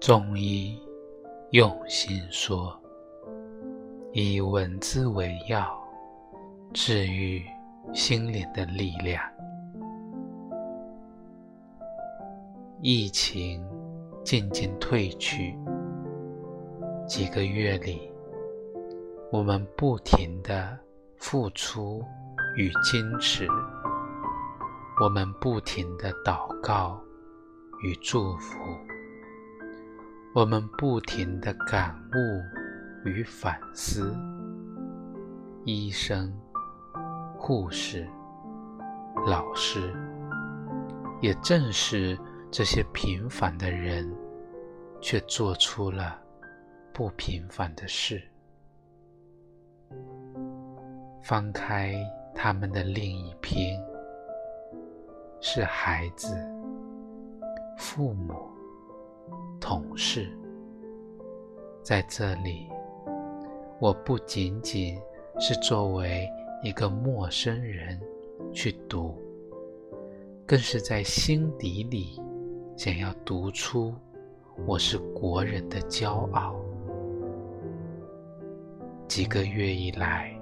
中医用心说，以文字为药，治愈心灵的力量。疫情渐渐退去，几个月里，我们不停的付出与坚持，我们不停的祷告与祝福。我们不停的感悟与反思，医生、护士、老师，也正是这些平凡的人，却做出了不平凡的事。翻开他们的另一篇，是孩子、父母。同事，在这里，我不仅仅是作为一个陌生人去读，更是在心底里想要读出我是国人的骄傲。几个月以来，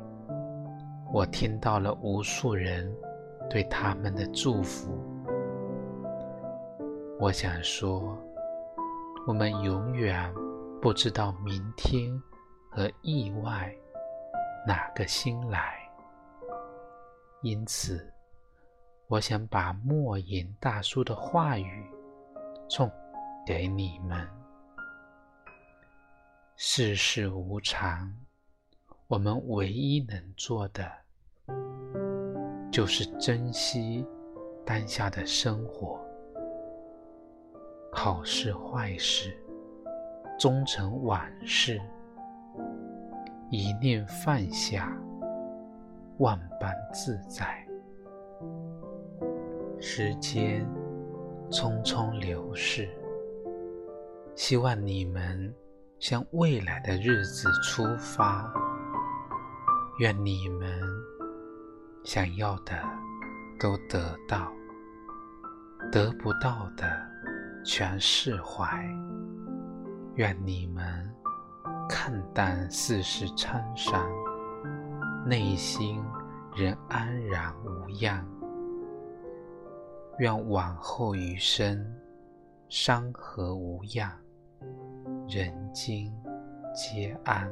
我听到了无数人对他们的祝福，我想说。我们永远不知道明天和意外哪个先来，因此，我想把莫言大叔的话语送给你们：世事无常，我们唯一能做的就是珍惜当下的生活。好事坏事，终成往事。一念放下，万般自在。时间匆匆流逝，希望你们向未来的日子出发。愿你们想要的都得到，得不到的。全释怀，愿你们看淡世事沧桑，内心仍安然无恙。愿往后余生，山河无恙，人间皆安。